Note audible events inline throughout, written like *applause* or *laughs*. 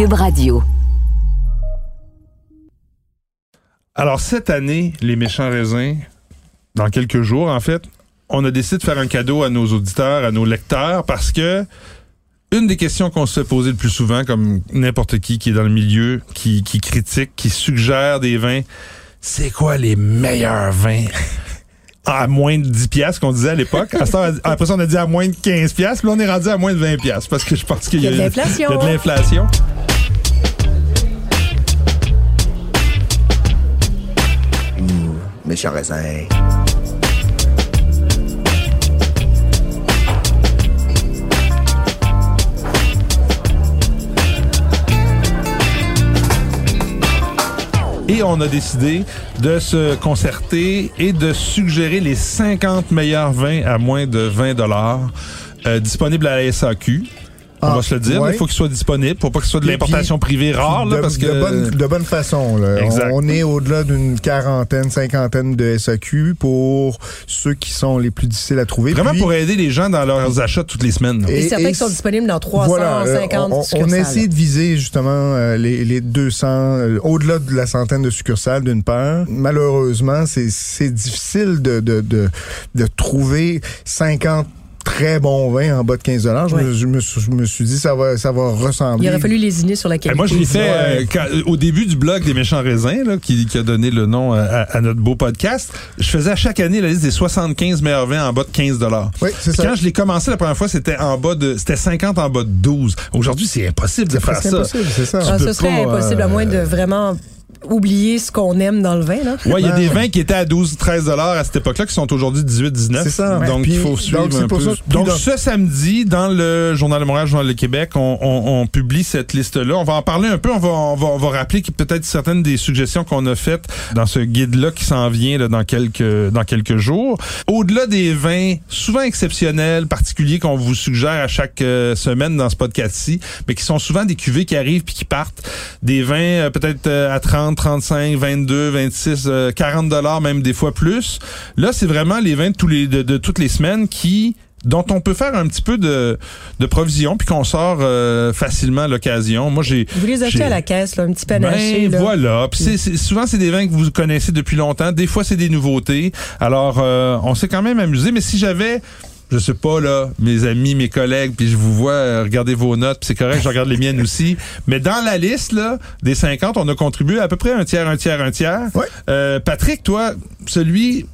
Cube Radio. Alors, cette année, les méchants raisins, dans quelques jours, en fait, on a décidé de faire un cadeau à nos auditeurs, à nos lecteurs, parce que une des questions qu'on se fait poser le plus souvent, comme n'importe qui qui est dans le milieu, qui, qui critique, qui suggère des vins, c'est quoi les meilleurs vins? *laughs* à moins de 10 piastres qu'on disait à l'époque. Après ça, on a dit à moins de 15 piastres. Puis là, on est rendu à moins de 20 piastres parce que je pense qu'il y a de l'inflation. Et on a décidé de se concerter et de suggérer les 50 meilleurs vins à moins de 20 dollars euh, disponibles à la SAQ. On Ah, va se le dire, ouais. il faut qu'ils soient disponibles pour pas que ce soit de l'importation privée rare, là, de, parce que de bonne, de bonne façon. Là. Exact. On, on est au-delà d'une quarantaine, cinquantaine de SAQ pour ceux qui sont les plus difficiles à trouver. vraiment Puis- pour aider les gens dans leurs achats toutes les semaines. Et, Et- certains et qui sont disponibles dans Voilà, euh, 350 on, on a succursales. essayé de viser justement euh, les, les 200, euh, au-delà de la centaine de succursales d'une part. Malheureusement, c'est c'est difficile de, de, de, de trouver 50 très bons vins en bas de 15 Je, Ouais. me, je, me, suis- je me suis dit ça va ça va ressembler. Il aurait fallu lésiner sur la qualité. moi, je l'ai fait euh, quand- au début du blog des méchants raisins, là, qui, qui a donné le nom à, à notre beau podcast. Je faisais à chaque année la liste des 75 meilleurs vins en bas de 15 dollars. Oui, c'est ça. Quand je l'ai commencé la première fois, c'était en bas de, c'était 50 en bas de 12. Aujourd'hui, c'est impossible de faire C'est ça. impossible, c'est ça. Ah, ce peux serait pas, impossible à euh, moins de vraiment oublier ce qu'on aime dans le vin. Là. Ouais, il y a des vins qui étaient à 12, 13 dollars à cette époque-là qui sont aujourd'hui 18, 19. C'est ça. Donc, il faut suivre donc, c'est un peu. ça- donc, dans- ce samedi, dans le Journal de Montréal, Journal de Québec, on, on- on publie cette liste-là. On va en parler un peu. On va, on va, on va rappeler que peut-être certaines des suggestions qu'on a faites dans ce guide-là qui s'en vient là, dans quelques dans quelques jours. Au-delà des vins souvent exceptionnels, particuliers qu'on vous suggère à chaque euh, semaine dans ce podcast-ci, mais qui sont souvent des cuvées qui arrivent puis qui partent. Des vins euh, peut-être euh, à 30, 35, 22, 26, euh, 40 dollars, même des fois plus. Là, c'est vraiment les vins de, tous les, de, de toutes les semaines qui dont on peut faire un petit peu de, de provision puis qu'on sort euh, facilement à l'occasion. Moi, j'ai Vous les achetez à la caisse, là, un petit panaché. ben, là. voilà. Puis c'est- c'est- souvent, c'est des vins que vous connaissez depuis longtemps. Des fois, c'est des nouveautés. Alors, euh, on s'est quand même amusé. Mais si j'avais je sais pas là, mes amis, mes collègues, puis je vous vois euh, regarder vos notes, puis c'est correct, je regarde les miennes aussi. Mais dans la liste là des 50, on a contribué à peu près un tiers, un tiers, un tiers. Ouais. Euh, Patrick, toi, celui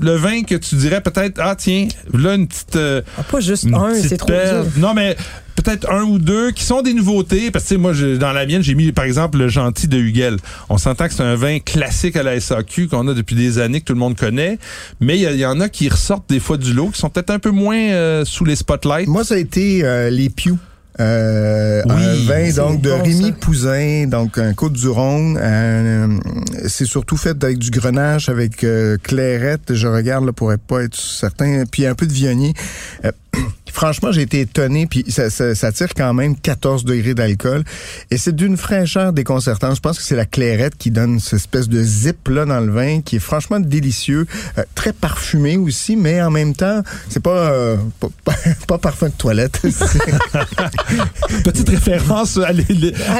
le vin que tu dirais peut-être ah tiens, là une petite euh, Ah, pas juste une un, c'est trop dur. Non, mais peut-être un ou deux qui sont des nouveautés. Parce que tu sais, moi, je- dans la mienne, j'ai mis, par exemple, le gentil de Huguel. On s'entend que c'est un vin classique à la SAQ qu'on a depuis des années, que tout le monde connaît. Mais il y, a- il y en a qui ressortent des fois du lot, qui sont peut-être un peu moins euh, sous les spotlights. Moi, ça a été euh, les Pew. Euh, Oui, un vin donc de bon, Rémi ça. Pouzin, donc un Côte du Rhône. Euh, c'est surtout fait avec du grenache, avec euh, clairette. Je regarde là pour être pas être certain, puis un peu de viognier. Franchement, j'ai été étonné, puis ça, ça, ça tire quand même 14 degrés d'alcool. Et c'est d'une fraîcheur déconcertante. Je pense que c'est la clairette qui donne cette espèce de zip là dans le vin, qui est franchement délicieux, Euh, très parfumé aussi, mais en même temps, c'est pas, euh, pas, *laughs* parfum de toilette. *laughs* *laughs* Petite référence à,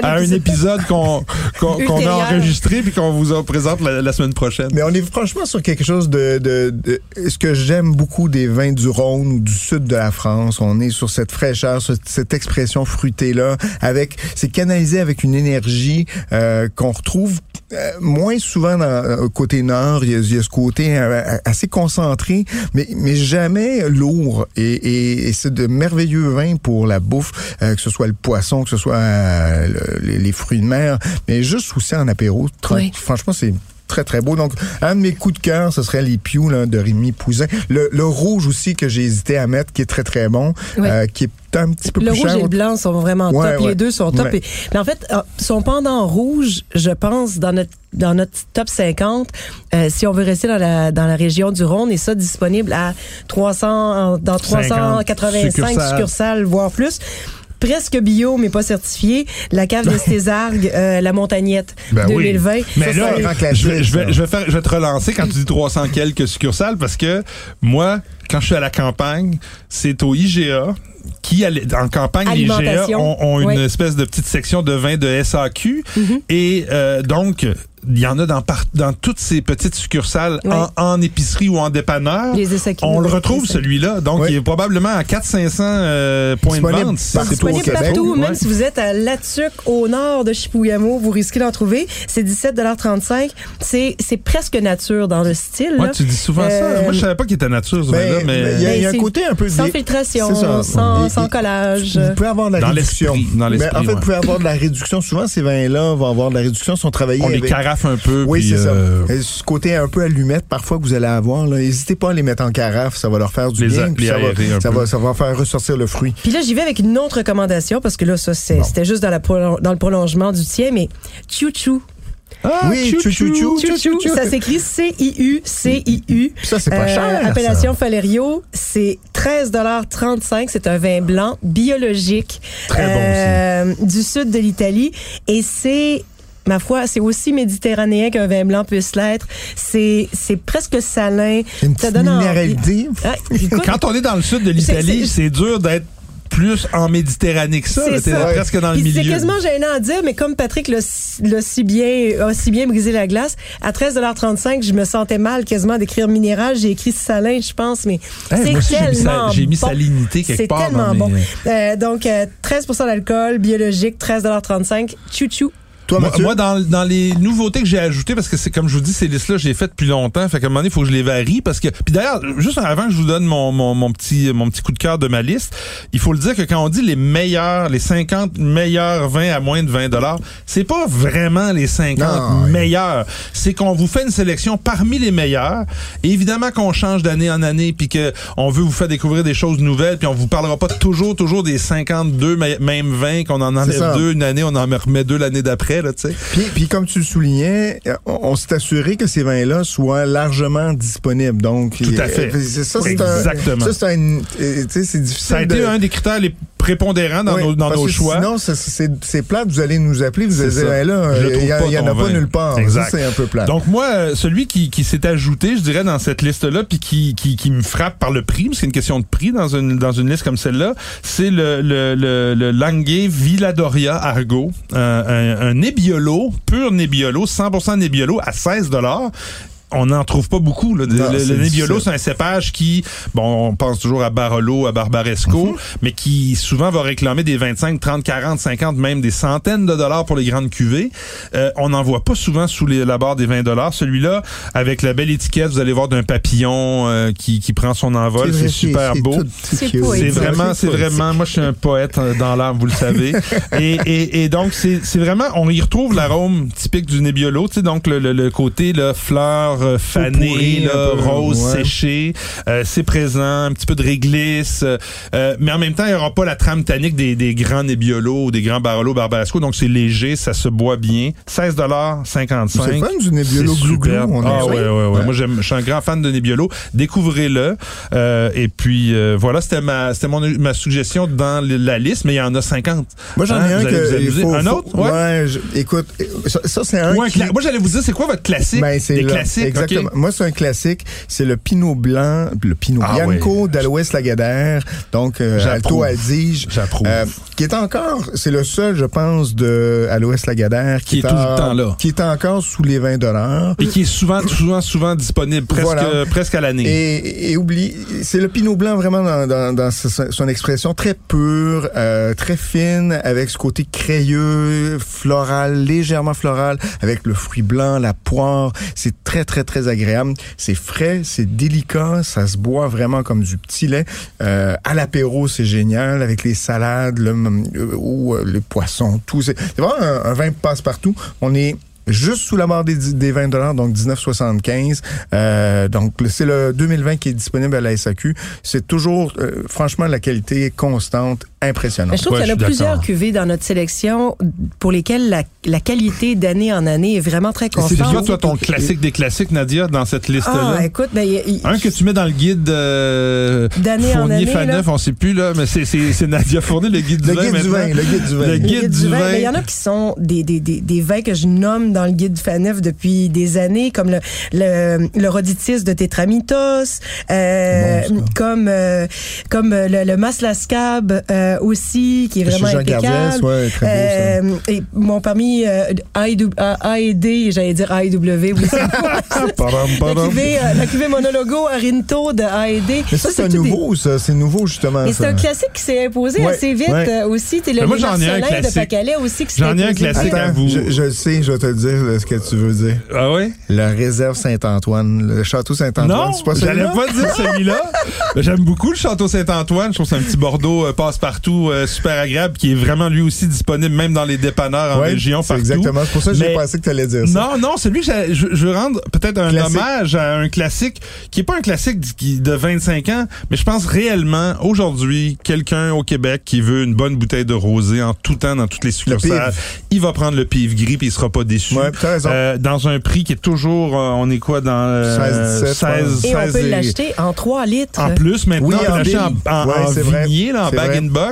à un épisode qu'on qu'on a enregistré puis qu'on vous en présente la, la semaine prochaine. Mais on est franchement sur quelque chose de, de, de- ce que j'aime beaucoup des vins du Rhône ou du sud de la France. On est sur cette fraîcheur, cette expression fruitée-là, avec, c'est canalisé avec une énergie euh, qu'on retrouve euh, moins souvent dans, euh, côté nord. Il y a, il y a ce côté euh, assez concentré, mais, mais jamais lourd. Et, et, et c'est de merveilleux vins pour la bouffe, euh, que ce soit le poisson, que ce soit euh, le- les, les fruits de mer, mais juste aussi en apéro. Oui. Franchement, c'est très très beau. Donc, un de mes coups de cœur, ce serait les Pew là, de Rémi Pouzin. Le, le rouge aussi que j'ai hésité à mettre, qui est très très bon, Oui. euh, qui est un petit peu Le plus rouge cher. et le blanc sont vraiment Ouais, top. ouais. Les deux sont top. Ouais. Et- mais en fait, euh, son pendant rouge, je pense, dans notre dans notre top 50, euh, si on veut rester dans la dans la région du Rhône, et ça disponible à 300 dans 385 succursales. succursales, voire plus. Presque bio, mais pas certifié. La cave de *laughs* Césargues, euh, la Montagnette, Ben oui. 2020. Mais Ça, là, je vais, je, vais, je, vais faire, je vais te relancer quand tu dis 300 quelques succursales parce que moi, quand je suis à la campagne, c'est au IGA qui, en campagne, les IGA Alimentation. ont, ont une Oui. espèce de petite section de vin de SAQ. Et euh, donc, il y en a dans, par- dans toutes ces petites succursales Oui. en, en épicerie ou en dépanneur. Les On le retrouve, celui-là. Donc, Oui. il est probablement à 400-500 euh, points de vente. partout au Québec. partout, Ouais. même si vous êtes à Latuc, au nord de Chipouillamo, vous risquez d'en trouver. C'est 17,35 C'est presque nature dans le style. Ouais, là. tu dis souvent ça. Euh, Moi, je savais pas qu'il était nature, ce Ben, vin-là, mais... il y a, il y a un côté un peu Sans filtration, sans, Et- sans et- collage. Vous pouvez avoir de la Dans réduction. dans Mais l'esprit, en fait, ouais. vous pouvez avoir de la réduction. Souvent, ces vins-là vont avoir de la réduction, sont travaillés On les avec... carafe un peu. Oui, puis, c'est euh, ça. Et ce côté un peu allumette, parfois, que vous allez avoir, là, n'hésitez pas à les mettre en carafe. Ça va leur faire du Les bien. puis ça, va, ça, va, ça va faire ressortir le fruit. Puis là, j'y vais avec une autre recommandation parce que là, ça, c'est- c'était juste dans, la prolon- dans le prolongement du tien, mais Chou-Chou. Ah, oui, chou, chou, chou, chou, chou, Chou-Chou, chou. ça s'écrit C-I-U, C-I-U. Puis ça, c'est pas Euh, cher. Appellation ça. Falerio, c'est 13,35 C'est un vin blanc biologique Très bon euh, du sud de l'Italie. Et c'est ma foi, c'est aussi méditerranéen qu'un vin blanc puisse l'être. C'est c'est presque salin. Une Ça petite minéralité. Ah, écoute, Quand on est dans le sud de l'Italie, C'est- c'est dur d'être plus en Méditerranée que ça. C'est presque dans le Puis C'est milieu. quasiment gênant à dire, mais comme Patrick l'a si- bien, a si bien brisé la glace, à 13,35 je me sentais mal quasiment d'écrire minéral. J'ai écrit salin, je pense, mais Hey, c'est moi aussi, j'ai mis sa- tellement j'ai mis bon. salinité quelque C'est part tellement dans bon. Euh, donc, euh, 13% d'alcool, biologique, 13,35 Chou-chou. Toi, Moi, dans, dans les nouveautés que j'ai ajoutées, parce que c'est comme je vous dis, ces listes-là, j'ai faites depuis longtemps. Fait qu'à un moment donné, il faut que je les varie. Parce que. Puis d'ailleurs, juste avant que je vous donne mon, mon, mon petit mon petit coup de cœur de ma liste, il faut le dire que quand on dit les meilleurs, les 50 meilleurs vins à moins de 20 dollars, c'est pas vraiment les 50 Non, oui. meilleurs. C'est qu'on vous fait une sélection parmi les meilleurs. Et évidemment qu'on change d'année en année, puis que on veut vous faire découvrir des choses nouvelles, puis on vous parlera pas toujours toujours des 52 me- mêmes vins qu'on en enlève deux une année, on en remet deux l'année d'après, là. Puis, puis comme tu le soulignais, euh, on, on s'est assuré que ces vins-là soient largement disponibles. Donc, Tout à fait. euh, c'est ça, c'est un- Exactement. Ça, euh, c'est difficile. Ça a été de- un des critères les prépondérants dans Oui, nos, dans parce nos que choix. Sinon, c'est- plate, vous allez nous appeler, vous allez dire. Hey, là, il trouve y, a- pas il y en a pas vin. nulle part. C'est un peu plate. Donc moi, celui qui, qui s'est ajouté, je dirais, dans cette liste-là, puis qui, qui, qui me frappe par le prix, parce que c'est une question de prix dans une, dans une liste comme celle-là, c'est le, le, le, le Languet Villadoria Argo, euh, un, un Nebbiolo, pur Nebbiolo, 100% Nebbiolo à 16 on n'en trouve pas beaucoup. Là. Non, le le Nebbiolo, c'est un cépage qui, bon, on pense toujours à Barolo, à Barbaresco, Mhm. mais qui souvent va réclamer des 25, 30, 40, 50, même des centaines de dollars pour les grandes cuvées. Euh, on n'en voit pas souvent sous les, la barre des 20 dollars. Celui-là, avec la belle étiquette, vous allez voir d'un papillon euh, qui, qui prend son envol. C'est super beau. C'est vraiment, c'est vraiment. Moi, je suis un poète euh, dans l'âme, vous le savez. *laughs* et, et, et donc, c'est c'est vraiment, on y retrouve l'arôme typique du Nebbiolo, tu sais, donc le, le, le côté là, fleur euh, fanée, pourri, là, un peu, rose ouais. séchée, euh, c'est présent, un petit peu de réglisse, euh, euh, mais en même temps, il n'y aura pas la trame tannique des, des grands Nebbiolo ou des grands Barolo Barbaresco, donc c'est léger, ça se boit bien. 16 55 C'est fun du Nebbiolo glou-glou, on Ah ouais, ouais, ouais. Moi, je suis un grand fan de Nebbiolo. Découvrez-le. Et puis, voilà, c'était ma, c'était mon, ma suggestion dans la liste, mais il y en a 50. Moi, j'en Hein, ai un allez vous que. faut- un autre? Ouais. Ouais, je- écoute, ça, ça, c'est un. Un qui- Moi, j'allais vous dire, c'est quoi votre classique? Ben, c'est Des le- classiques? Exactement. Moi, c'est un classique. C'est le Pinot Blanc, le Pinot Ah Bianco d'Aloès Lagardère. Donc, euh. Alto Adige. J'approuve. Euh, qui est encore, c'est le seul, je pense, de Aloès Lagardère Qui est en- tout le temps là. Qui est encore sous les 20 dollars. Et qui est souvent, souvent, souvent disponible, presque, Voilà. presque à l'année. Et, et oublie, c'est le Pinot Blanc vraiment dans, dans, dans son expression très pure, euh, très fine, avec ce côté crayeux, floral, légèrement floral, avec le fruit blanc, la poire. C'est très, très, très agréable. C'est frais, c'est délicat, ça se boit vraiment comme du petit lait. Euh, à l'apéro, c'est génial, avec les salades, le, euh, ou euh, les poissons, tout. C'est vraiment un, un vin passe-partout. On est juste sous la barre des, des 20 dollars, donc 19,75. Euh, donc c'est le 2020 qui est disponible à la SAQ. C'est toujours, euh, franchement, la qualité constante, Mais impressionnante. je trouve Ouais, qu'il y en a plusieurs cuvées dans notre sélection pour lesquelles la, la qualité d'année en année est vraiment très c'est constante. quoi, toi, ton classique des classiques, Nadia, dans cette liste-là? Ah, écoute, ben, Un que tu mets dans le guide euh, D'année en Fournier année, Faneuf, là. on sait plus, là, mais c'est, c'est, c'est Nadia Fournier, le guide du Le vin. guide du maintenant. vin, le guide du vin. Le Le guide du vin. Mais il y en a qui sont des, des, des, des vins que je nomme dans le guide Faneuf depuis des années, comme le, le, le Roditis de Tetramitos, euh, Bon, comme, euh, comme euh, le, le Maslascab euh, aussi, qui est vraiment Jean impeccable. Ouais, très beau, Euh, et mon parmi euh, AED, j'allais dire AEW, oui, c'est la *laughs* cuvée, euh, la cuvée monologo Arinto de AED. Mais ça, c'est des- nouveau, ça. C'est nouveau, justement. Mais ça. c'est un classique qui s'est imposé Ouais, assez vite ouais. euh, aussi. T'es le Mais moi, j'en ai un Marcelins de classique. Pacalais aussi qui s'est J'en ai un classique. Attends, à vous. je, je le sais, je vais te le dire là, ce que tu veux dire. Ah ouais? La réserve Saint-Antoine, le château Saint-Antoine. Non, c'est pas j'allais pas dire celui-là. *laughs* J'aime beaucoup le Château Saint-Antoine. Je trouve que c'est un petit Bordeaux euh, euh, super agréable qui est vraiment lui aussi disponible même dans les dépanneurs en Ouais, région c'est partout. exactement. C'est pour ça que j'ai pensé que tu allais dire ça. Non, non, celui que j'ai- je, je veux rendre peut-être un Classique. hommage à un classique qui est pas un classique de 25 ans, mais je pense réellement aujourd'hui quelqu'un au Québec qui veut une bonne bouteille de rosé en tout temps dans toutes les succursales, il va prendre le pif gris puis il sera pas déçu. Ouais, t'as raison. Euh, dans un prix qui est toujours, euh, on est quoi dans euh, 16, 17, 16, Et on 16 peut et- l'acheter en 3 litres. en plus, maintenant, Oui, on peut l'acheter en, en, Ouais, vignier, là, en bag vrai. and box.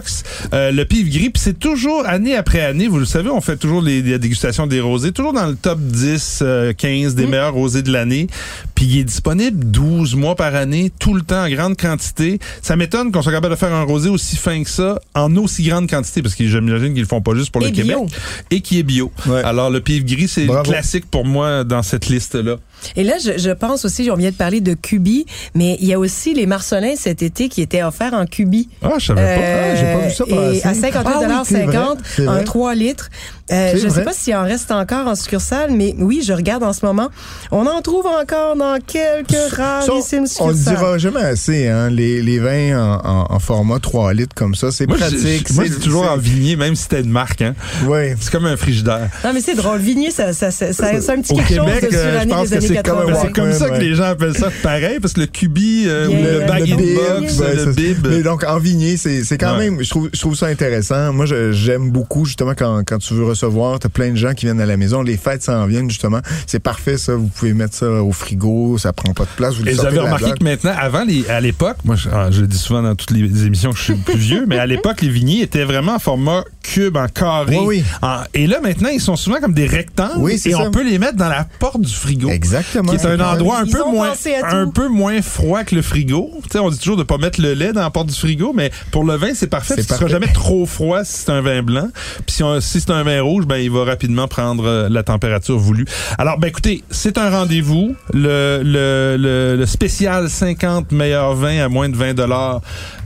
Euh, le pif gris, puis c'est toujours, année après année, vous le savez, on fait toujours les, les dégustations des rosés, toujours dans le top 10, euh, 15 Mm. des meilleurs rosés de l'année. Puis il est disponible 12 mois par année, tout le temps, en grande quantité. Ça m'étonne qu'on soit capable de faire un rosé aussi fin que ça, en aussi grande quantité, parce que j'imagine qu'ils le font pas juste pour Et le bio. Québec. Et qui est bio. Ouais. Alors, le pif gris, c'est classique pour moi dans cette liste-là. Et là, je, je pense aussi, on vient de parler de Cubi, mais il y a aussi les Marcelins cet été qui étaient offerts en Cubi. Ah, je savais pas. Ah, j'ai pas vu ça Euh, et passer. à 58,50 Ah oui, c'est vrai, c'est en vrai. 3 litres. Euh, C'est je ne sais pas s'il en reste encore en succursale, mais oui, je regarde en ce moment. On en trouve encore dans quelques rarissimes Ça, on ne succursales. dira jamais assez, hein, les, les vins en, en- en format 3 litres comme ça. C'est pratique. je- moi, c'est- c'est toujours en vignier, même si c'était une marque. Hein. c'est- Ouais. C'est comme un frigidaire. Non, mais c'est drôle. Vignier, ça, ça, ça, ça, c'est un petit Au quelque Québec, chose de euh, je pense des que années c'est comme un 80. C'est comme Ouais, ça que ouais. les gens appellent ça pareil, parce que le cubi euh, Yeah, ou le bag le in bib, box, ouais, le bib. Mais donc, en vigné, c'est c'est quand Ouais. même, je trouve, je trouve ça intéressant. Moi, j'aime beaucoup, justement, quand, quand tu veux recevoir, t'as plein de gens qui viennent à la maison. Les fêtes s'en viennent, justement. C'est parfait, ça. Vous pouvez mettre ça au frigo. Ça prend pas de place. Vous Et la remarqué que maintenant, avant, les, à l'époque, moi je, ah, je le dis souvent dans toutes les émissions que je suis le plus vieux, mais à l'époque, les vigniers étaient vraiment en format cube, en carré. Oui, oui. En- et là, maintenant, ils sont souvent comme des rectangles Oui, et ça. on peut les mettre dans la porte du frigo. Exactement. Qui est un endroit un peu moins un peu moins froid que le frigo. Tu sais, on dit toujours de pas mettre le lait dans la porte du frigo, mais pour le vin c'est parfait. Parce qu'il sera parfait. jamais trop froid si c'est un vin blanc. Puis si, c'est un vin rouge, ben il va rapidement prendre euh, la température voulue. Alors ben écoutez, c'est un rendez-vous. Le, le, le, le spécial 50 meilleurs vins à moins de 20 dollars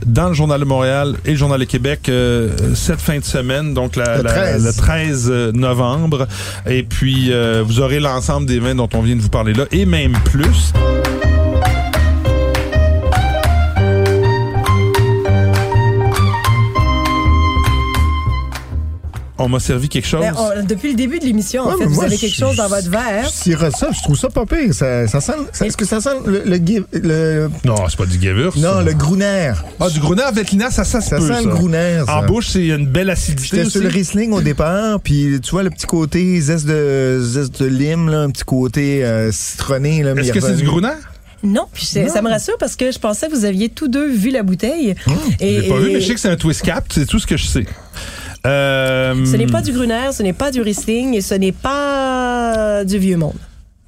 dans le journal de Montréal et le journal de Québec euh, cette fin de semaine, donc la, Le la- 13. le 13 novembre. Et puis euh, vous aurez l'ensemble des vins dont on vient de vous parler là et même plus. On m'a servi quelque chose. Ben, on- depuis le début de l'émission, en Ouais, fait, mais vous moi, avez je- quelque chose dans votre verre. Je ça, je trouve ça pas pire. Ça, ça sent, ça- est-ce que ça sent le, le, le- Non, c'est pas du Gewürz. non, le Gruner. Ah, du Gruner avec l'ina, ça, ça Ça peut, sent le Gruner. ça. En bouche, c'est une belle acidité J'étais sur le Riesling au départ, puis tu vois le petit côté zeste de, zeste de lime, là, un petit côté euh, citronné. Là, Est-ce que c'est du. Gruner? Non, puis ça me rassure parce que je pensais que vous aviez tous deux vu la bouteille. Mmh. Je l'ai pas vu, mais je sais que c'est un twist cap, c'est tout ce que je sais. Euh, Ce n'est pas du Gruner, ce n'est pas du Riesling ce n'est pas du Vieux Monde.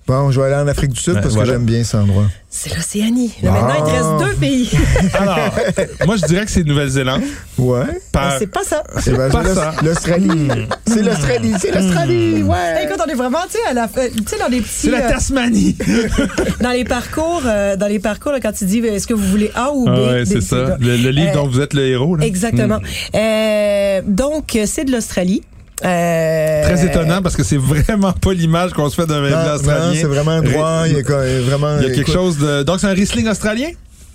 Bon, je vais aller en Afrique du Sud Ben, parce voilà. que j'aime bien cet endroit. C'est l'Océanie. Là, Ah. Maintenant, il te reste deux pays. *laughs* Alors, moi, je dirais que c'est Nouvelle-Zélande. Ouais. Par... C'est pas ça. C'est ben, pas ça. l'Australie. c'est l'Australie, c'est l'Australie, ouais. Écoute, on est vraiment, tu sais, à la, fin- tu sais, dans des petits, C'est la euh, Tasmanie. *laughs* dans les parcours, euh, dans les parcours, là, quand tu dis, est-ce que vous voulez A ou B? Ah ouais, c'est ça. Le, le livre Euh, dont vous êtes le héros. Là. Exactement. Hmm. Euh, donc, c'est de l'Australie. Euh, Très étonnant parce que c'est vraiment pas l'image qu'on se fait d'un vin australien. c'est vraiment droit. Il y a vraiment. Il y a quelque écoute, chose de. Donc, c'est un Riesling australien?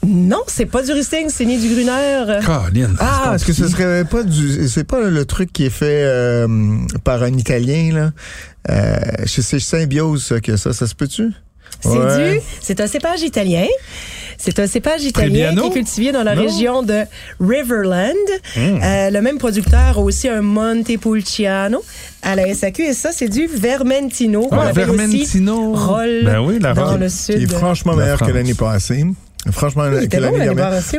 Non, c'est pas du Riesling, c'est ni du Gruner. Colin. Ah, est-ce que ce serait pas du. C'est pas le truc qui est fait euh, par un Italien, là? Euh, c'est c'est Symbiose, ça, que ça. Ça se peut-tu? C'est Ouais. du, c'est un cépage italien. C'est un cépage italien Trebbiano? qui est cultivé dans la Non? région de Riverland. Hmm. Euh, le même producteur a aussi un Montepulciano à la SAQ et ça, c'est du Vermentino. Ah, Vermentino. Aussi Roll Ben oui, la dans le Qui sud. est franchement meilleur que l'année passée. Franchement, que bon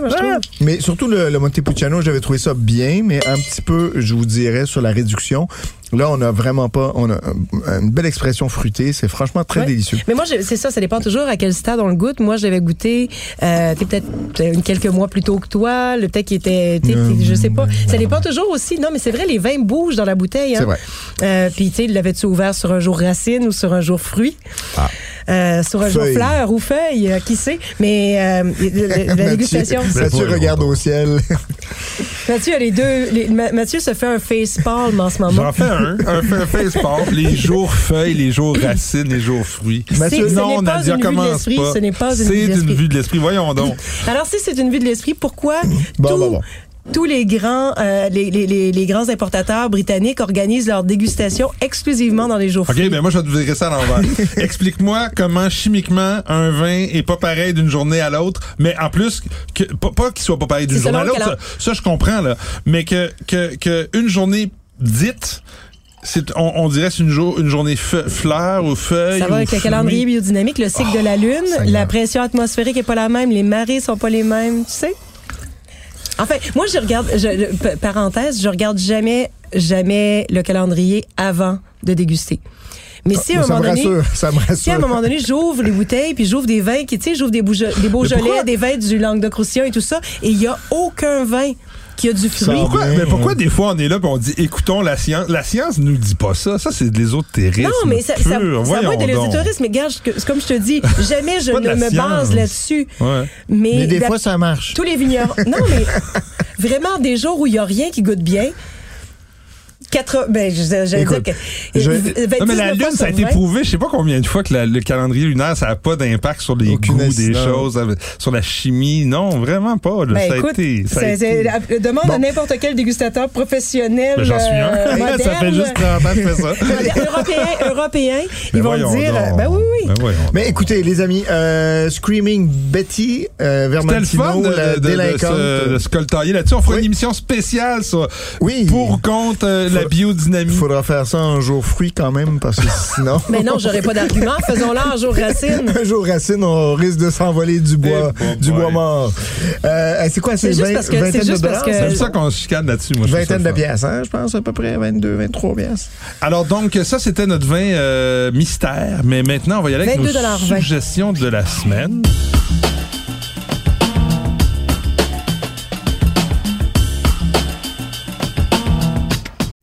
moi, je trouve. Mais surtout le, le Montepulciano, j'avais trouvé ça bien, mais un petit peu, je vous dirais, sur la réduction. Là, on a vraiment pas, on a euh, une belle expression fruitée. C'est franchement très Ouais. délicieux. Mais moi, c'est ça, ça dépend toujours à quel stade on le goûte. Moi, j'avais goûté, euh, peut-être euh, quelques mois plus tôt que toi, le peut-être qu'il était, t'es- je sais pas. Ça dépend toujours aussi. Non, mais c'est vrai, les vins bougent dans la bouteille. Hein? C'est vrai. Euh, Puis, tu sais, l'avais-tu ouvert sur un jour racine ou sur un jour fruit? Ah. Euh, sur un jour fleur ou feuille, euh, qui sait? Mais euh, la *laughs* dégustation. Mathieu, Mathieu voyons regarde au ciel. *laughs* Mathieu a les deux. les- Mathieu se fait un face palm en ce moment. J'en fais un. Un, un facepalm. Les jours feuilles, les jours racines, les jours fruits. Mathieu, ce non, n'est pas Nadia, une vue de commence l'esprit, pas. ce n'est pas une vue de C'est une l'esprit. vue de l'esprit. Voyons donc. *laughs* Alors, si c'est une vue de l'esprit, pourquoi Bon, tout- bon, bon. Tous les grands, euh, les, les, les, les grands importateurs britanniques organisent leur dégustation exclusivement dans les jours OK, ben moi, je vais te virer ça à l'envers. *laughs* Explique-moi comment, chimiquement, un vin est pas pareil d'une journée à l'autre, mais en plus, que, pas, pas qu'il soit pas pareil d'une journée à l'autre, ça, ça, je comprends, là, mais que, que, que une journée dite, on, on dirait c'est une, jour, une journée fleur ou feuille. Ça va avec le calendrier biodynamique, le cycle de la Lune, Seigneur. la pression atmosphérique est pas la même, les marées sont pas les mêmes, tu sais? Enfin, moi, je regarde, je, parenthèse, je regarde jamais, jamais le calendrier avant de déguster. Mais si à un ça moment me donné, rassure, *laughs* ça me si à un moment donné, j'ouvre les bouteilles, puis j'ouvre des vins, qui, tu sais, j'ouvre des, des Beaujolais, des vins du Languedoc-Roussillon et tout ça, et il y a aucun vin qui a du fruit. Pourquoi, mais pourquoi des fois on est là et on dit écoutons la science La science nous dit pas ça. Ça, c'est de l'ésotérisme. Non, mais ça, ça, pur. ça va être de l'ésotérisme, mais je- comme je te dis, *laughs* jamais je ne me science. base là-dessus. Ouais. Mais, Mais des fois, ça marche. tous les vignerons. Non, mais *laughs* vraiment, des jours où il n'y a rien qui goûte bien. 4, ben, je- j'allais dire que. je- Non, mais la 29 Lune, ça a été 20. prouvé. Je sais pas combien de fois que la- le calendrier lunaire, ça n'a pas d'impact sur les Aucune goûts des incidence. choses, avec- sur la chimie. Non, vraiment pas. là. Ben, ça a écoute, été. ça a été- demande à n'importe quel dégustateur professionnel. Ben, J'en suis un. euh, *laughs* moderne, ça fait juste 30 ans que je fais ça. européen, européen, Ben, ils vont dire. donc. euh, Ben oui, oui. Ben. Mais écoutez, les amis, euh, Screaming Betty, euh, C'était le fun Vermentino, de, la de- de délinquante. se, de se coltailler là-dessus. On fera Oui. une émission spéciale sur Oui. pour ou contre euh, la Biodynamie. Il faudra faire ça un jour fruit quand même, parce que sinon... Mais non, j'aurais pas d'argument. Faisons-le en jour racine. Un jour racine, on risque de s'envoler du bois, bon du boy. bois mort. Euh, c'est quoi, c'est C'est juste vingt- parce que- c'est vingtaine de juste parce dollars? que- C'est ça? ça qu'on se chicane là-dessus. Moi, Vingtaine de pièces, hein, je pense, à peu près 22, 23 pièces. Alors donc ça c'était notre vin euh, mystère, mais maintenant on va y aller avec nos 22,20. suggestions de la semaine.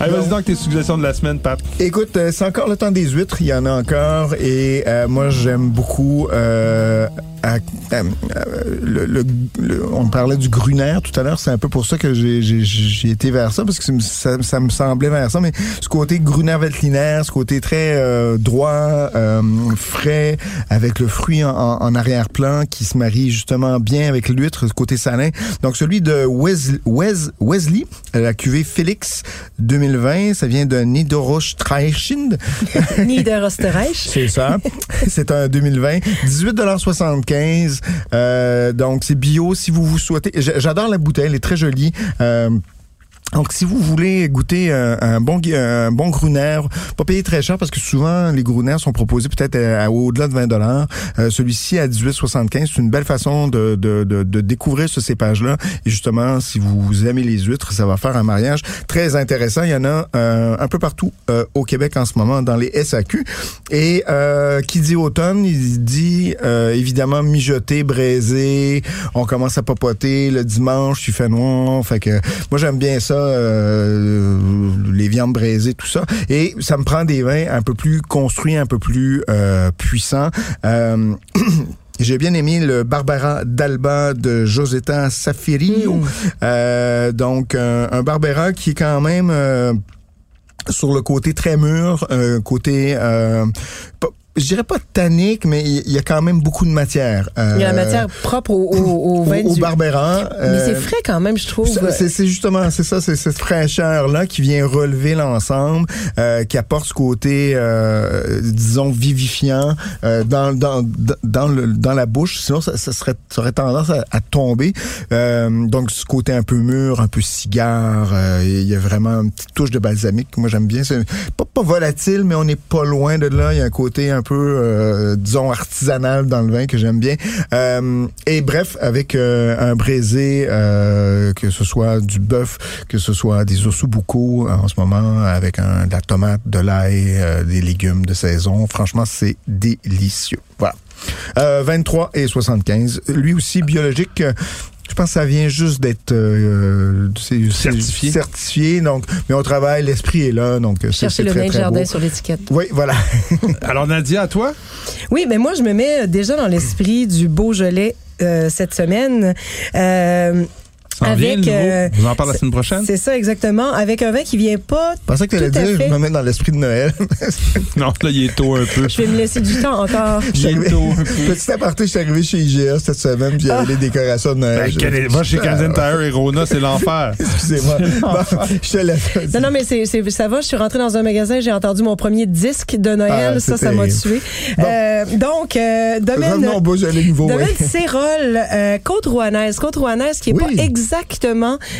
Allez, vas-y donc tes suggestions de la semaine, Pat. Écoute, euh, c'est encore le temps des huîtres, il y en a encore, et euh, moi j'aime beaucoup. Euh, à- le, le- le- on parlait du gruner tout à l'heure, c'est un peu pour ça que j'ai- j'ai j'ai été vers ça, parce que ça, ça me semblait vers ça, mais ce côté gruner veltliner, ce côté très euh, droit, euh, frais, avec le fruit en, en- en arrière-plan qui se marie justement bien avec l'huître, ce côté salin. Donc celui de Wes- Wes- Wesley, la cuvée Félix 2020, ça vient de Niederösterreichind. *laughs* Niederösterreich. C'est ça. c'est un 2020. 18,75 euh, Donc, c'est bio si vous vous souhaitez. J'adore la bouteille, elle est très jolie. Euh, donc, si vous voulez goûter un, un bon un bon gruner, pas payer très cher parce que souvent les gruners sont proposés peut-être à, à au-delà de 20 dollars. Celui-ci à 18,75, c'est une belle façon de, de, de, de découvrir ce cépage-là. Et justement, si vous aimez les huîtres, ça va faire un mariage très intéressant. Il y en a euh, un peu partout euh, au Québec en ce moment dans les SAQ. Et euh, qui dit automne, il dit euh, évidemment mijoter, braiser. On commence à papoter le dimanche, il fait noir. Fait que moi j'aime bien ça, euh, les viandes braisées, tout ça. Et ça me prend des vins un peu plus construits, un peu plus euh, puissants. Euh, *clears throat* J'ai bien aimé le Barbara d'Alba de Josetta Safirio. Euh, donc, un, un Barbera qui est quand même euh, sur le côté très mûr, euh, côté... Pas- je dirais pas tannique, mais il y a quand même beaucoup de matière. Il y a la Euh, matière propre au, au, au *laughs* vin au, au du... Barbera. Mais euh, c'est frais quand même, je trouve. C'est justement, c'est ça, c'est cette fraîcheur-là qui vient relever l'ensemble, euh, qui apporte ce côté, euh, disons, vivifiant euh, dans, dans, dans, le, dans la bouche. Sinon, ça, ça serait, ça aurait tendance à, à tomber. Euh, donc, ce côté un peu mûr, un peu cigare, euh, il y a vraiment une petite touche de balsamique que moi j'aime bien. C'est pas, pas volatile, mais on n'est pas loin de là. Il y a un côté un peu, euh, disons, artisanal dans le vin que j'aime bien. Euh, et bref, avec euh, un braisé, que ce soit du bœuf, que ce soit des ossobuco en ce moment, avec un, de la tomate, de l'ail, des légumes de saison. Franchement, c'est délicieux. Voilà. Euh, 23 et 75. Lui aussi biologique. Je pense que ça vient juste d'être euh, Certifié. certifié. Donc, mais on travaille, l'esprit est là. Donc, c'est le très jardin beau. sur l'étiquette. Oui, voilà. *laughs* Alors, Nadia, à toi? Oui, mais moi, je me mets déjà dans l'esprit du Beaujolais euh, cette semaine. Euh, Vient, avec, nouveau? euh, Vous en parlez la semaine prochaine? c'est ça exactement, avec un vin qui vient pas. Je pensais que tu allais dire, fait. je me mets dans l'esprit de Noël. *laughs* Non, là, il est tôt un peu. Je vais me laisser du temps encore. Il est tôt un peu. Petit aparté, je suis arrivé chez IGA cette semaine, puis il y avait les décorations de Noël. Ben, va chez Canadian Tire et Rona, c'est l'enfer. *laughs* Excusez-moi. Bon, je te laisse. Non, non, mais c'est, c'est- ça va. Je suis rentrée dans un magasin, j'ai entendu mon premier disque de Noël. Ah, ça, ça m'a tué. Bon. Euh, donc, euh, domaine. Revenons au Beaujolais nouveau. Domaine. Cérol, euh, Côte-Rouennaise. Côte-Rouennaise qui est pas exactement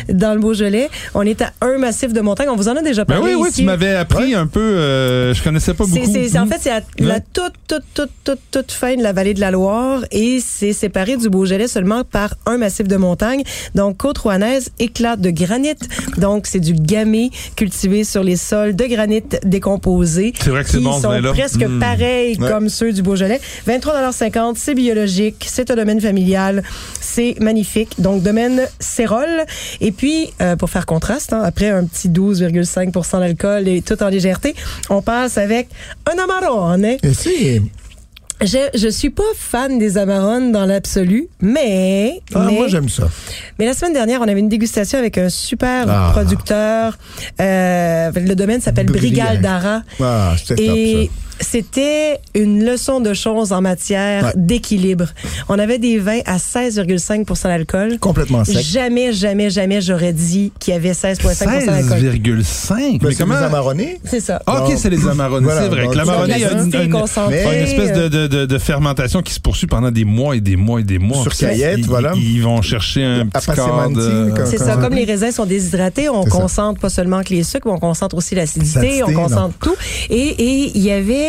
dans le Beaujolais. On est à un massif de montagne. On vous en a déjà Ben parlé oui, oui, ici. tu m'avais appris un peu. euh, je connaissais pas beaucoup. c'est- en fait, c'est à la toute, toute, toute, toute, toute fin de la vallée de la Loire et c'est séparé du Beaujolais seulement par un massif de montagne. Donc, Côte-Rouennaise, éclat de granit. Donc, c'est du gamay cultivé sur les sols de granit décomposé. C'est vrai que c'est bon, sont vin-là. presque Mm. pareils Ouais. comme ceux du Beaujolais. 23,50 c'est biologique, c'est un domaine familial, c'est magnifique. Donc, domaine Cérol. Et puis, euh, pour faire contraste, hein, après un petit 12,5% d'alcool et tout en légèreté, on passe avec un Amarone. Et si? Je, je suis pas fan des Amarones dans l'absolu, mais, Ah, mais, moi, j'aime ça. mais la semaine dernière, on avait une dégustation avec un super Ah. producteur. Euh, le domaine s'appelle Brigac. Brigal d'Ara. Ah, c'était top, Et c'était une leçon de choses en matière Ouais. d'équilibre. On avait des vins à 16,5% d'alcool. Complètement sec. Jamais, jamais, jamais j'aurais dit qu'il y avait 16,5% d'alcool. 16,5. Ben, Mais c'est comment? des amaronnés. C'est ça. Ah, ok, c'est les amaronnés. voilà, c'est vrai donc, que l'amarronné, il y a une, espèce de, euh, de, de, de fermentation qui se poursuit pendant des mois et des mois et des mois. Sur caillette, ils- voilà. Ils, ils vont chercher un petit quart de... C'est ça, comme les raisins sont déshydratés, on ça. concentre pas seulement que les sucres, mais on concentre aussi l'acidité, L'acidité, on non. concentre tout. Et et il y avait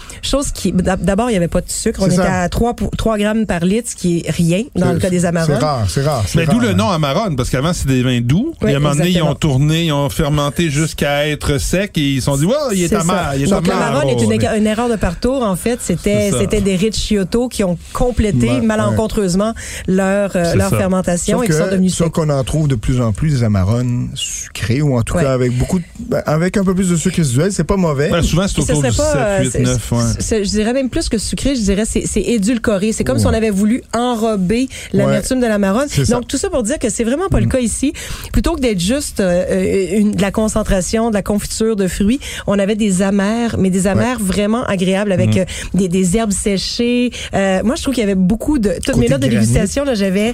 chose qui d'abord il y avait pas de sucre, on C'est était ça. à 3 pour- 3 grammes par litre, ce qui est rien dans C'est- le cas des C'est amarants. rare, c'est rare. c'est Mais d'où le nom Amarone, parce qu'avant, c'était des vins doux. Oui, et à un moment donné, ils ont tourné, ils ont fermenté jusqu'à être secs et ils se sont dit, ouais, il est C'est amar, ça. il est Donc la amar. marronne est Oh, une, erreur de parcours. En fait, c'était C'est c'était des Ricciotto qui ont complété malencontreusement leur euh, C'est leur ça. fermentation Sauf et qui sont devenus secs. qu'on en trouve de plus en plus des amarone sucrées ou en tout Ouais. cas avec beaucoup de- ben, avec un peu plus de sucre résiduel, c'est pas mauvais. Ben, souvent, c'est autour du serait 7, pas, euh, 8, c'est- 9. Ouais. Je dirais même plus que sucré, je dirais c'est c'est édulcoré. C'est comme si on avait voulu enrober l'amertume de la marronne. Donc tout ça pour dire que c'est vraiment pas le cas ici. Plutôt que d'être juste euh, euh, une, de la concentration, de la confiture de fruits, on avait des amers, mais des amers vraiment agréables avec euh, des, des herbes séchées. Euh, moi, je trouve qu'il y avait beaucoup de toutes mes Côté notes de dégustation là, j'avais,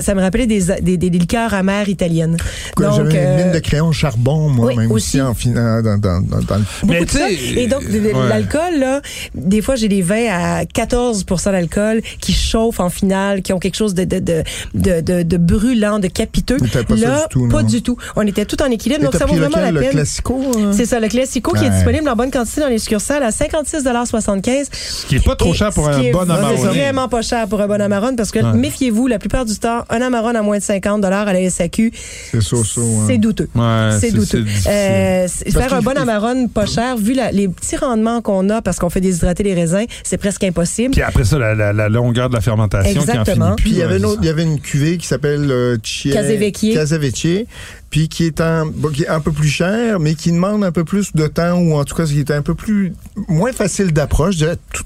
ça me rappelait des, des, des, des liqueurs amères italiennes. Euh, une mine de crayon charbon, moi, oui, même aussi. aussi en dans, dans, dans, le Mais beaucoup de ça. Et donc, ouais. l'alcool, là, des fois, j'ai des vins à 14 d'alcool qui chauffent en finale, qui ont quelque chose de, de, de, de, de, de brûlant, de capiteux. Pas ça là, du tout, pas non? du tout. On était tout en équilibre, donc ça vaut vraiment lequel, la le peine. classico? hein? C'est ça, le Classico qui est disponible en bonne quantité dans les succursales à 56,75 Ce qui est pas trop Et cher pour un bon amarone. vraiment pas cher pour un bon amarone parce que Ouais. méfiez-vous, la plupart du temps, un amarone à moins de 50 à la SAQ, C'est hein. c'est douteux. Ouais, c'est douteux. Euh, c'est- faire un bon amarone pas cher, vu la- les petits rendements qu'on a parce qu'on fait déshydrater les raisins, c'est presque impossible. Puis après ça, la, la, la longueur de la fermentation qui en Exactement. finit plus. Puis il y avait ouais, une autre- il y avait une cuvée qui s'appelle euh, Chie- Casevecchie. Casevecchie, puis qui est un bon, qui est un peu plus cher, mais qui demande un peu plus de temps ou en tout cas qui est un peu plus moins facile d'approche, je dirais tout,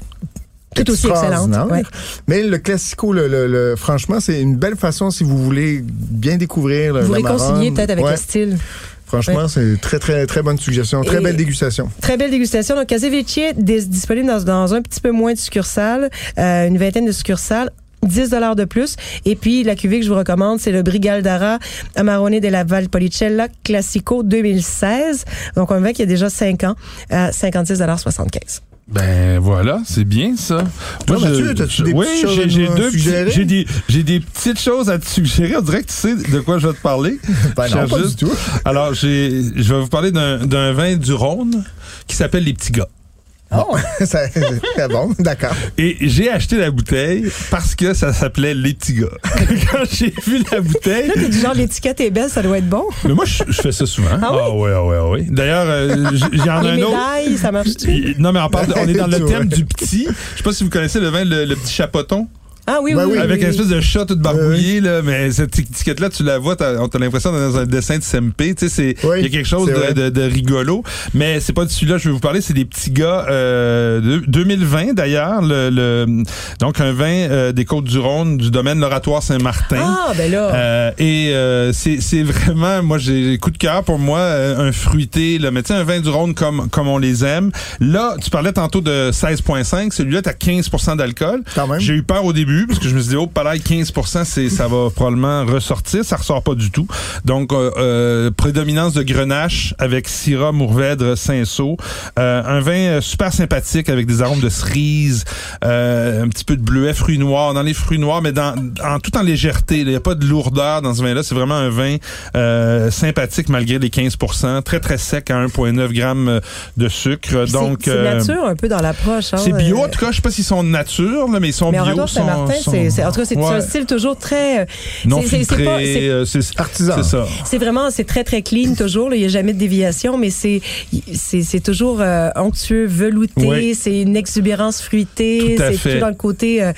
Tout aussi excellente, ouais. Mais le classico, le, le- le- franchement, c'est une belle façon si vous voulez bien découvrir le Vous marronne. peut-être avec Ouais. le style. Franchement, Ouais. c'est très très très bonne suggestion, très Et- belle dégustation. Très belle dégustation. Donc, Casevecchie, dis- disponible dans, dans un petit peu moins de succursales, euh, une vingtaine de succursales. 10 dollars de plus. Et puis, la cuvée que je vous recommande, c'est le Brigaldara Amarone de la Valpolicella Classico 2016. Donc, un vin qui a déjà 5 ans, à 56,75 Ben voilà, c'est bien ça. Toi, Mathieu, t'as-tu des oui, j'ai, j'ai deux j'ai des j'ai des petites choses à te suggérer. On dirait que tu sais de quoi je vais te parler. *laughs* Ben non, pas juste- du tout. Alors, j'ai je vais vous parler d'un, d'un vin du Rhône qui s'appelle les petits gars. Oh! *laughs* Bon, d'accord. Et j'ai acheté la bouteille parce que ça s'appelait les petits gars. Quand j'ai vu la bouteille, Là, t'es du genre, l'étiquette est belle, ça doit être bon. mais moi je, je fais ça souvent. Ah oui? ouais, ah ouais, ah ouais. D'ailleurs, euh, j'en ai un autre. ça marche-tu? Il- Non, mais on, parle de- on est dans le *laughs* thème du petit. Je sais pas si vous connaissez le vin, le, le petit chapoton. Ah oui, oui, Ben oui. oui. Avec oui. une espèce de chat tout barbouillé, là, mais cette étiquette-là, tu la vois, t'as, on t'a l'impression d'être dans un dessin de SMP, tu sais, c'est, Oui, il y a quelque chose de, de, de rigolo, mais c'est pas de celui-là que je vais vous parler, c'est des petits gars, euh, de 2020 d'ailleurs, le, le- donc un vin euh, des Côtes-du-Rhône, du domaine l'Oratoire Saint-Martin. Ah, ben là. Euh, et euh, c'est c'est vraiment, moi j'ai coup de cœur pour moi, euh, un fruité, là, mais tu sais, un vin du Rhône comme, comme on les aime. Là, tu parlais tantôt de 16,5, celui-là, t'as 15% d'alcool. Quand même. J'ai eu peur au début parce que je me suis dit, oh, pareil, 15 c'est, ça va probablement ressortir. Ça ressort pas du tout. Donc, euh, euh, prédominance de grenache avec Syrah, Mourvèdre, Cinsault. Euh, un vin euh, super sympathique avec des arômes de cerise, euh, un petit peu de bleuet, fruits noirs. Dans les fruits noirs, mais dans, en, tout en légèreté. Il n'y a pas de lourdeur dans ce vin-là. C'est vraiment un vin euh, sympathique malgré les 15% Très, très sec à 1,9 grammes de sucre. Donc, c'est, nature un peu dans l'approche. hein, c'est bio, en tout cas. Je sais pas s'ils sont nature, là, mais ils sont Mais bio. Sont- C'est, en tout cas, c'est Ouais. un style toujours très. euh, non c'est- c'est- euh, c'est Artisan. C'est ça. C'est vraiment, c'est très très clean toujours. là. Il n'y a jamais de déviation, mais c'est c'est c'est toujours euh, onctueux, velouté. Oui. C'est une exubérance fruitée. C'est tout dans le côté. euh,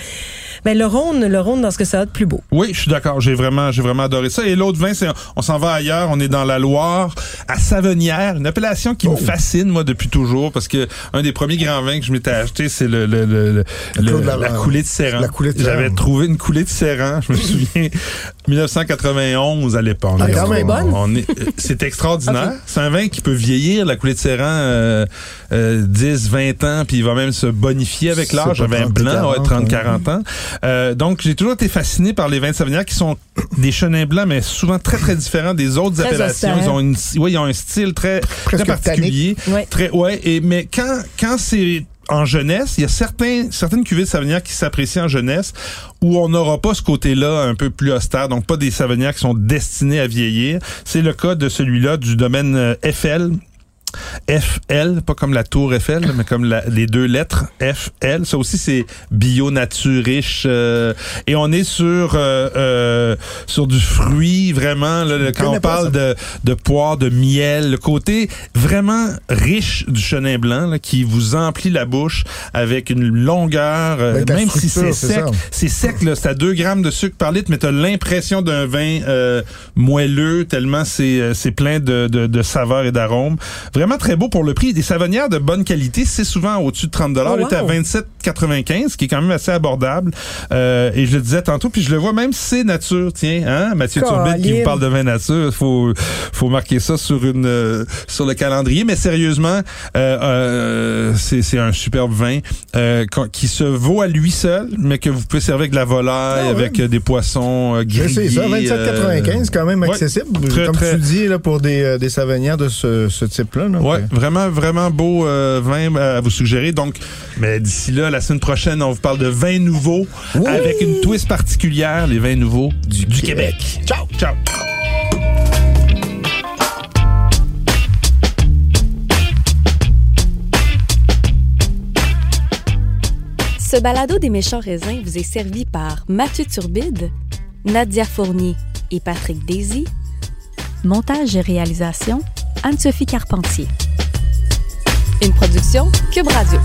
Mais le Rhône, le Rhône, dans ce que ça a de plus beau. Oui, je suis d'accord. J'ai vraiment, j'ai vraiment adoré ça. Et l'autre vin, c'est, on s'en va ailleurs. On est dans la Loire, à Savenière, une appellation qui me fascine moi depuis toujours parce que un des premiers grands vins que je m'étais acheté, c'est le, le, le, le- la coulée de Serran. La coulée de J'avais Serran. trouvé une coulée de Serran. Je me *laughs* souviens, 1991 à l'époque. Ah, quand même. bonne? on est- euh, c'est extraordinaire. *laughs* C'est un vin qui peut vieillir, la coulée de Serran, euh, euh, 10, 20 ans, puis il va même se bonifier avec l'âge. J'avais un 30, blanc, 40, ouais, 30, hein. 40 ans. Euh, donc, j'ai toujours été fasciné par les vins de Savignac qui sont *coughs* des chenins blancs, mais souvent très, très différents des autres Très appellations. austère. Ils ont, une, ouais, ils ont un style très, très particulier. Ouais. Très, ouais, et, mais quand, quand c'est en jeunesse, il y a certains, certaines cuvées de Savignac qui s'apprécient en jeunesse où on n'aura pas ce côté-là un peu plus austère, donc pas des Savignac qui sont destinés à vieillir. C'est le cas de celui-là du domaine euh, FL. FL, pas comme la tour Eiffel, mais comme la- les deux lettres FL. Ça aussi, c'est bio, nature, riche. euh, et on est sur euh, euh, sur du fruit, vraiment. Là, quand on parle de, de poire, de miel, le côté vraiment riche du chenin blanc là, qui vous emplit la bouche avec une longueur, Avec même si c'est sec. C'est sec, là. C'est à 2 grammes de sucre par litre, mais t'as l'impression d'un vin euh, moelleux, tellement c'est c'est plein de, de, de saveurs et d'arômes. Vraiment très beau pour le prix. Des savonnières de bonne qualité, c'est souvent au-dessus de 30 dollars. Oh, Là, t'es à wow. 27,95, ce qui est quand même assez abordable. Euh, et je le disais tantôt, puis je le vois même c'est nature. Tiens, hein, Mathieu Turbide qui vous parle de vin nature. Faut faut marquer ça sur une euh, sur le calendrier. Mais sérieusement, euh, euh, c'est c'est un superbe vin euh, qui se vaut à lui seul, mais que vous pouvez servir avec de la volaille, Ah ouais. avec euh, des poissons grillés. sais ça, 27,95, c'est quand même ouais, accessible. très, Comme très- tu dis, là, pour des, euh, des savonnières de ce, ce type-là. Là. Ouais, vraiment, vraiment beau euh, vin à vous suggérer. Donc, mais d'ici là, la semaine prochaine, on vous parle de vins nouveaux avec une twist particulière, les vins nouveaux du, Québec. Ciao, ciao. Ce balado des méchants raisins vous est servi par Mathieu Turbide, Nadia Fournier et Patrick Daisy. Montage et réalisation, Anne-Sophie Carpentier. Une production Cube Radio.